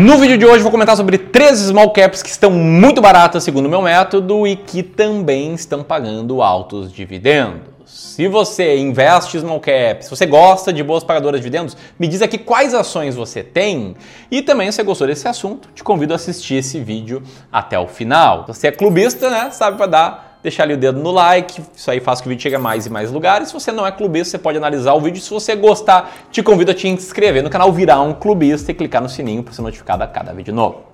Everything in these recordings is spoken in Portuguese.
No vídeo de hoje vou comentar sobre três small caps que estão muito baratas segundo o meu método e que também estão pagando altos dividendos. Se você investe small caps, se você gosta de boas pagadoras de dividendos, me diz aqui quais ações você tem e também se você gostou desse assunto, te convido a assistir esse vídeo até o final. Se você é clubista, né, sabe vai dar deixar ali o dedo no like, isso aí faz que o vídeo chegue a mais e mais lugares. Se você não é clubista, você pode analisar o vídeo. Se você gostar, te convido a te inscrever no canal, virar um clubista e clicar no sininho para ser notificado a cada vídeo novo.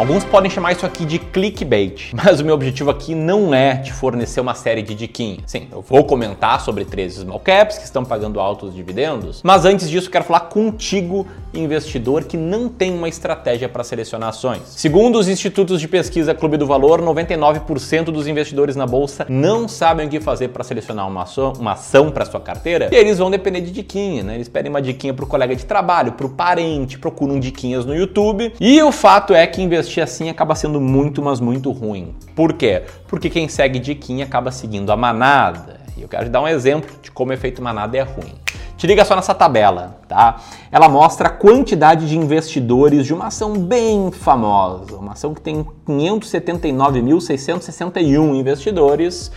Alguns podem chamar isso aqui de clickbait, mas o meu objetivo aqui não é te fornecer uma série de diquinhas. Sim, eu vou comentar sobre três small caps que estão pagando altos dividendos, mas antes disso quero falar contigo, investidor que não tem uma estratégia para selecionar ações. Segundo os institutos de pesquisa Clube do Valor, 99% dos investidores na bolsa não sabem o que fazer para selecionar uma ação, uma ação para sua carteira, e eles vão depender de diquinha, né? Eles pedem uma diquinha para o colega de trabalho, para o parente, procuram diquinhas no YouTube, e o fato é que investir assim acaba sendo muito, mas muito ruim. Por quê? Porque quem segue diquinha acaba seguindo a manada. E eu quero te dar um exemplo de como o efeito manada é ruim. Te liga só nessa tabela, tá? Ela mostra a quantidade de investidores de uma ação bem famosa, uma ação que tem 579.661 investidores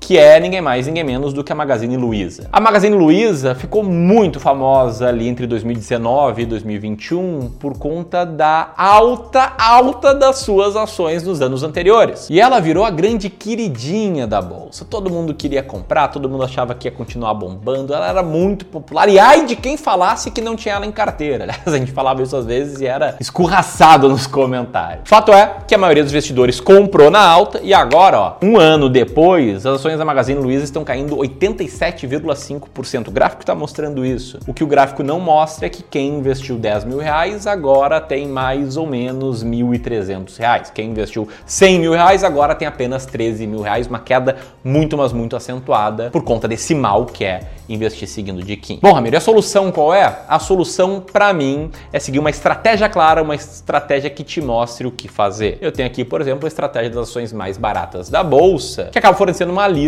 que é ninguém mais, ninguém menos do que a Magazine Luiza. A Magazine Luiza ficou muito famosa ali entre 2019 e 2021 por conta da alta, alta das suas ações nos anos anteriores. E ela virou a grande queridinha da bolsa. Todo mundo queria comprar, todo mundo achava que ia continuar bombando, ela era muito popular. E ai de quem falasse que não tinha ela em carteira. Aliás, a gente falava isso às vezes e era escurraçado nos comentários. Fato é que a maioria dos investidores comprou na alta e agora, ó, um ano depois, as ações ações da Magazine Luiza estão caindo 87,5%. O gráfico está mostrando isso. O que o gráfico não mostra é que quem investiu 10 mil reais agora tem mais ou menos 1.300 reais. Quem investiu 100 mil reais agora tem apenas 13 mil reais, uma queda muito, mas muito acentuada por conta desse mal que é investir seguindo de Kim. Bom, Ramiro, a solução qual é? A solução para mim é seguir uma estratégia clara, uma estratégia que te mostre o que fazer. Eu tenho aqui, por exemplo, a estratégia das ações mais baratas da bolsa, que acaba fornecendo uma lista,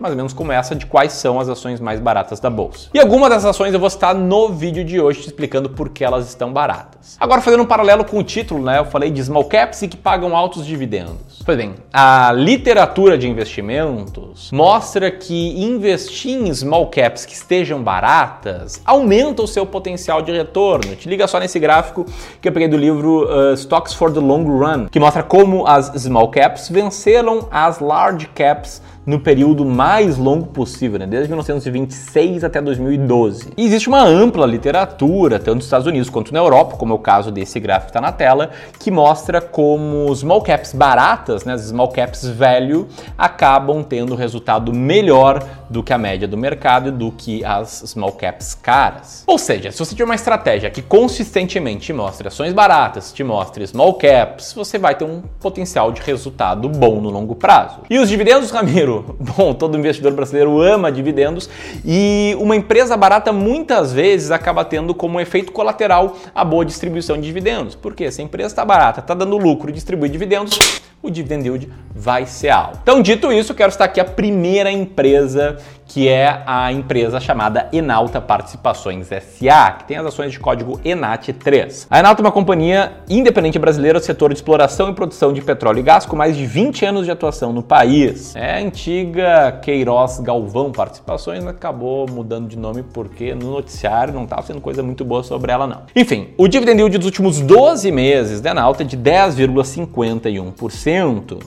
mais ou menos como essa, de quais são as ações mais baratas da bolsa. E algumas dessas ações eu vou citar no vídeo de hoje te explicando por que elas estão baratas. Agora, fazendo um paralelo com o título, né? Eu falei de small caps e que pagam altos dividendos. Pois bem, a literatura de investimentos mostra que investir em small caps que estejam baratas aumenta o seu potencial de retorno. Te liga só nesse gráfico que eu peguei do livro uh, Stocks for the Long Run, que mostra como as small caps venceram as large caps no período mais longo possível, né? desde 1926 até 2012. E existe uma ampla literatura, tanto nos Estados Unidos quanto na Europa, como é o caso desse gráfico que está na tela, que mostra como small caps baratas, né, as small caps value, acabam tendo resultado melhor do que a média do mercado e do que as small caps caras. Ou seja, se você tiver uma estratégia que consistentemente te mostre ações baratas, te mostre small caps, você vai ter um potencial de resultado bom no longo prazo. E os dividendos, Ramiro? Bom, todo investidor brasileiro ama dividendos e uma empresa barata muitas vezes acaba tendo como efeito colateral a boa distribuição de dividendos. Porque se a empresa está barata, está dando lucro e distribui dividendos, o dividend yield vai ser alto. Então, dito isso, quero estar aqui a primeira empresa que é a empresa chamada Enalta Participações SA, que tem as ações de código ENAT3. A Enalta é uma companhia independente brasileira do setor de exploração e produção de petróleo e gás com mais de 20 anos de atuação no país. É a antiga Queiroz Galvão Participações, acabou mudando de nome porque no noticiário não estava sendo coisa muito boa sobre ela não. Enfim, o dividend yield dos últimos 12 meses da Enalta é de 10,51%.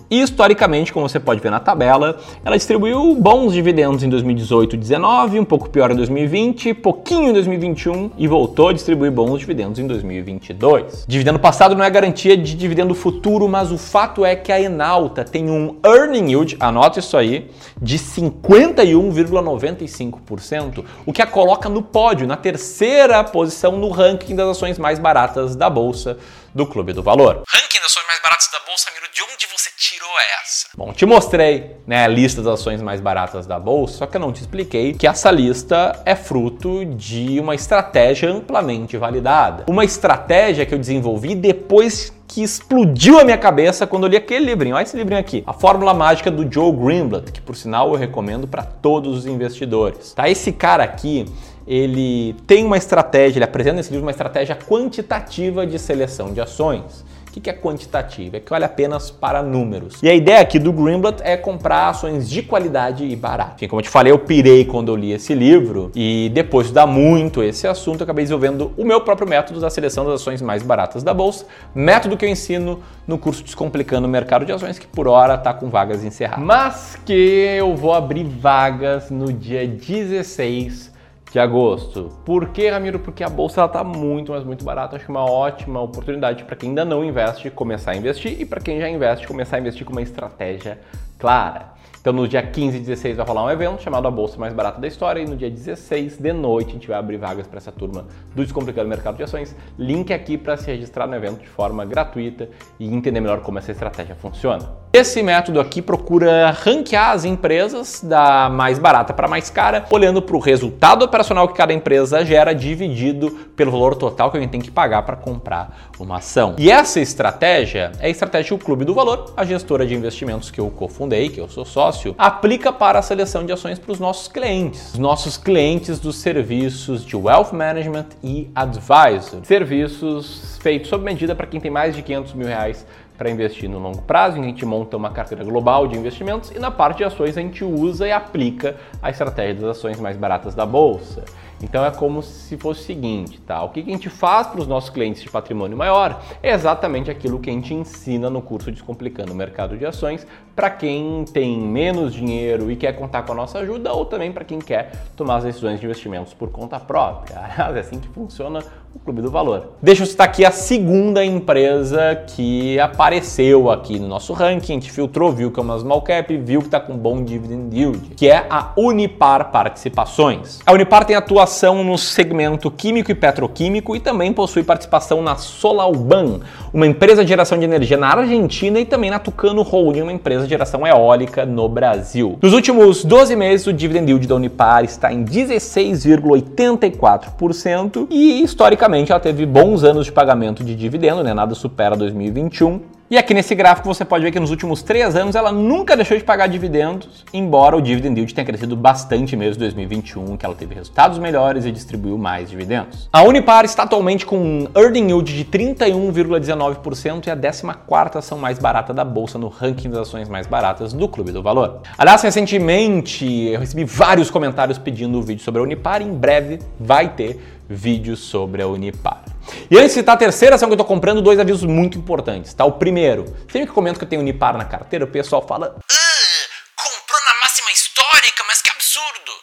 E historicamente, como você pode ver na tabela, ela distribuiu bons dividendos em 2020 2018 19, um pouco pior em 2020, pouquinho em 2021 e voltou a distribuir bons dividendos em 2022. Dividendo passado não é garantia de dividendo futuro, mas o fato é que a Enalta tem um earning yield, anota isso aí, de 51,95%, o que a coloca no pódio, na terceira posição no ranking das ações mais baratas da bolsa do Clube do Valor. Ranking das ações mais baratas da bolsa, Miro, de onde você tirou essa? Bom, te mostrei né, a lista das ações mais baratas da bolsa, só que eu não te expliquei que essa lista é fruto de uma estratégia amplamente validada. Uma estratégia que eu desenvolvi depois que explodiu a minha cabeça quando eu li aquele livrinho. Olha esse livrinho aqui. A Fórmula Mágica do Joe Greenblatt, que por sinal eu recomendo para todos os investidores. Tá? Esse cara aqui, ele tem uma estratégia, ele apresenta nesse livro uma estratégia quantitativa de seleção de ações. O que é quantitativo? É que olha apenas para números. E a ideia aqui do Greenblatt é comprar ações de qualidade e barato. Enfim, como eu te falei, eu pirei quando eu li esse livro e depois de estudar muito esse assunto, eu acabei desenvolvendo o meu próprio método da seleção das ações mais baratas da bolsa, método que eu ensino no curso Descomplicando o Mercado de Ações, que por hora está com vagas encerradas. Mas que eu vou abrir vagas no dia 16 de agosto. Por que, Ramiro? Porque a bolsa está muito, mas muito barata. Acho uma ótima oportunidade para quem ainda não investe começar a investir e para quem já investe começar a investir com uma estratégia clara. Então no dia 15 e 16 vai rolar um evento chamado A Bolsa Mais Barata da História e no dia 16 de noite a gente vai abrir vagas para essa turma do Descomplicando Mercado de Ações. Link aqui para se registrar no evento de forma gratuita e entender melhor como essa estratégia funciona. Esse método aqui procura ranquear as empresas da mais barata para mais cara, olhando para o resultado operacional que cada empresa gera dividido pelo valor total que alguém tem que pagar para comprar uma ação. E essa estratégia é a estratégia do Clube do Valor, a gestora de investimentos que eu cofundei, que eu sou sócio, aplica para a seleção de ações para os nossos clientes, os nossos clientes dos serviços de Wealth Management e Advisor, serviços feitos sob medida para quem tem mais de 500 mil reais para investir no longo prazo, a gente monta uma carteira global de investimentos e na parte de ações a gente usa e aplica a estratégia das ações mais baratas da bolsa. Então é como se fosse o seguinte, tá? O que a gente faz para os nossos clientes de patrimônio maior é exatamente aquilo que a gente ensina no curso Descomplicando o Mercado de Ações para quem tem menos dinheiro e quer contar com a nossa ajuda ou também para quem quer tomar as decisões de investimentos por conta própria. É assim que funciona o Clube do Valor. Deixa eu citar aqui a segunda empresa que apareceu aqui no nosso ranking. A gente filtrou, viu que é uma small cap, viu que está com bom dividend yield, que é a Unipar Participações. A Unipar tem atuação no segmento químico e petroquímico e também possui participação na Solalban, uma empresa de geração de energia na Argentina e também na Tucano Holding, uma empresa de geração eólica no Brasil. Nos últimos 12 meses, o dividend yield da Unipar está em 16,84% e historicamente historicamente ela teve bons anos de pagamento de dividendo, né? nada supera 2021. E aqui nesse gráfico você pode ver que nos últimos três anos ela nunca deixou de pagar dividendos, embora o dividend yield tenha crescido bastante mesmo em 2021, que ela teve resultados melhores e distribuiu mais dividendos. A Unipar está atualmente com um earning yield de 31,19% e a 14ª ação mais barata da bolsa no ranking das ações mais baratas do Clube do Valor. Aliás, recentemente eu recebi vários comentários pedindo um vídeo sobre a Unipar e em breve vai ter vídeo sobre a Unipar. E antes de citar a terceira ação que eu estou comprando, dois avisos muito importantes, tá? O primeiro, sempre que eu comento que eu tenho Unipar na carteira, o pessoal fala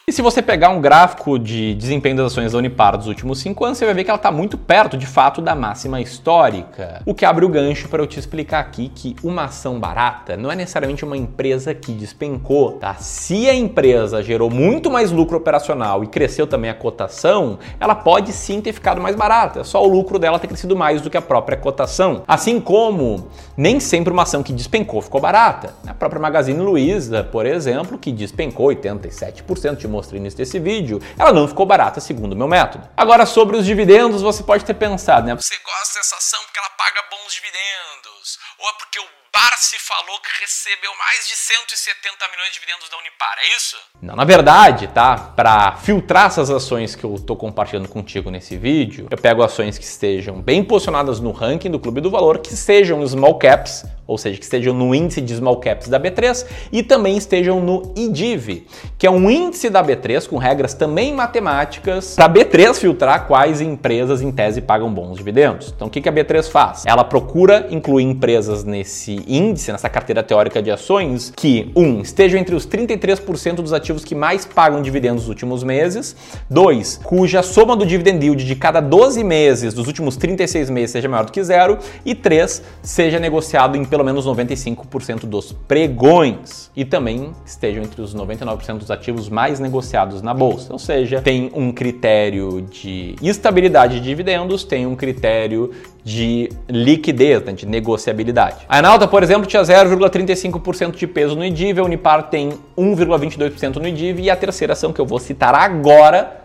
E se você pegar um gráfico de desempenho das ações da Unipar dos últimos 5 anos, você vai ver que ela está muito perto, de fato, da máxima histórica. O que abre o gancho para eu te explicar aqui que uma ação barata não é necessariamente uma empresa que despencou, tá? Se a empresa gerou muito mais lucro operacional e cresceu também a cotação, ela pode sim ter ficado mais barata. É só o lucro dela ter crescido mais do que a própria cotação. Assim como nem sempre uma ação que despencou ficou barata. A própria Magazine Luiza, por exemplo, que despencou 87% de mostrei início desse vídeo, ela não ficou barata segundo o meu método. Agora, sobre os dividendos, você pode ter pensado, né? Você gosta dessa ação porque ela paga bons dividendos, ou é porque o Barsi falou que recebeu mais de 170 milhões de dividendos da Unipar, é isso? Não, na verdade, tá? Para filtrar essas ações que eu tô compartilhando contigo nesse vídeo, eu pego ações que estejam bem posicionadas no ranking do Clube do Valor, que sejam small caps, ou seja, que estejam no índice de small caps da B3 e também estejam no IDIV, que é um índice da B3 com regras também matemáticas para a B3 filtrar quais empresas em tese pagam bons dividendos. Então, o que a B3 faz? Ela procura incluir empresas nesse índice, nessa carteira teórica de ações, que, um, estejam entre os 33% dos ativos que mais pagam dividendos nos últimos meses, dois, cuja soma do dividend yield de cada 12 meses dos últimos 36 meses seja maior do que zero, e três, seja negociado em pelo menos 95% dos pregões e também estejam entre os 99% dos ativos mais negociados na bolsa. Ou seja, tem um critério de estabilidade de dividendos, tem um critério de liquidez, né, de negociabilidade. A Enalta, por exemplo, tinha 0,35% de peso no IDIV, a Unipar tem 1,22% no IDIV e a terceira ação que eu vou citar agora,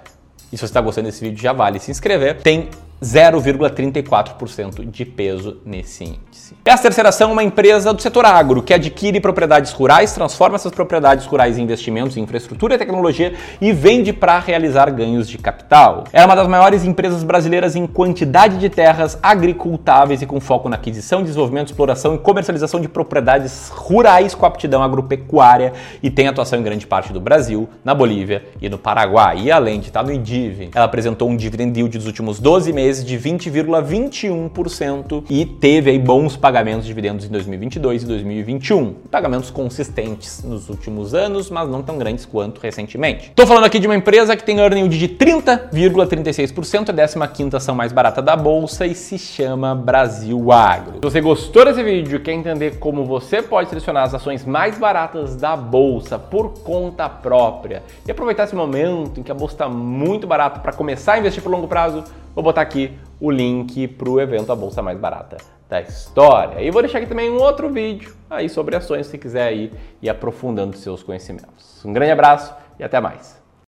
e se você está gostando desse vídeo já vale se inscrever, tem 0,34% de peso nesse índice. E a terceira ação é uma empresa do setor agro que adquire propriedades rurais, transforma essas propriedades rurais em investimentos em infraestrutura e tecnologia e vende para realizar ganhos de capital. É uma das maiores empresas brasileiras em quantidade de terras agricultáveis e com foco na aquisição, desenvolvimento, exploração e comercialização de propriedades rurais com aptidão agropecuária e tem atuação em grande parte do Brasil, na Bolívia e no Paraguai. E além de estar no IDIV, ela apresentou um dividend yield dos últimos 12 meses de 20,21% e teve aí bons pagamentos de dividendos em 2022 e 2021. Pagamentos consistentes nos últimos anos, mas não tão grandes quanto recentemente. Estou falando aqui de uma empresa que tem earning yield de 30,36%, é a 15 ação mais barata da bolsa e se chama Brasil Agro. Se você gostou desse vídeo e quer entender como você pode selecionar as ações mais baratas da bolsa por conta própria e aproveitar esse momento em que a bolsa está muito barata para começar a investir por longo prazo, vou botar aqui o link para o evento A Bolsa Mais Barata da História. E vou deixar aqui também um outro vídeo aí sobre ações se quiser ir, ir aprofundando seus conhecimentos. Um grande abraço e até mais.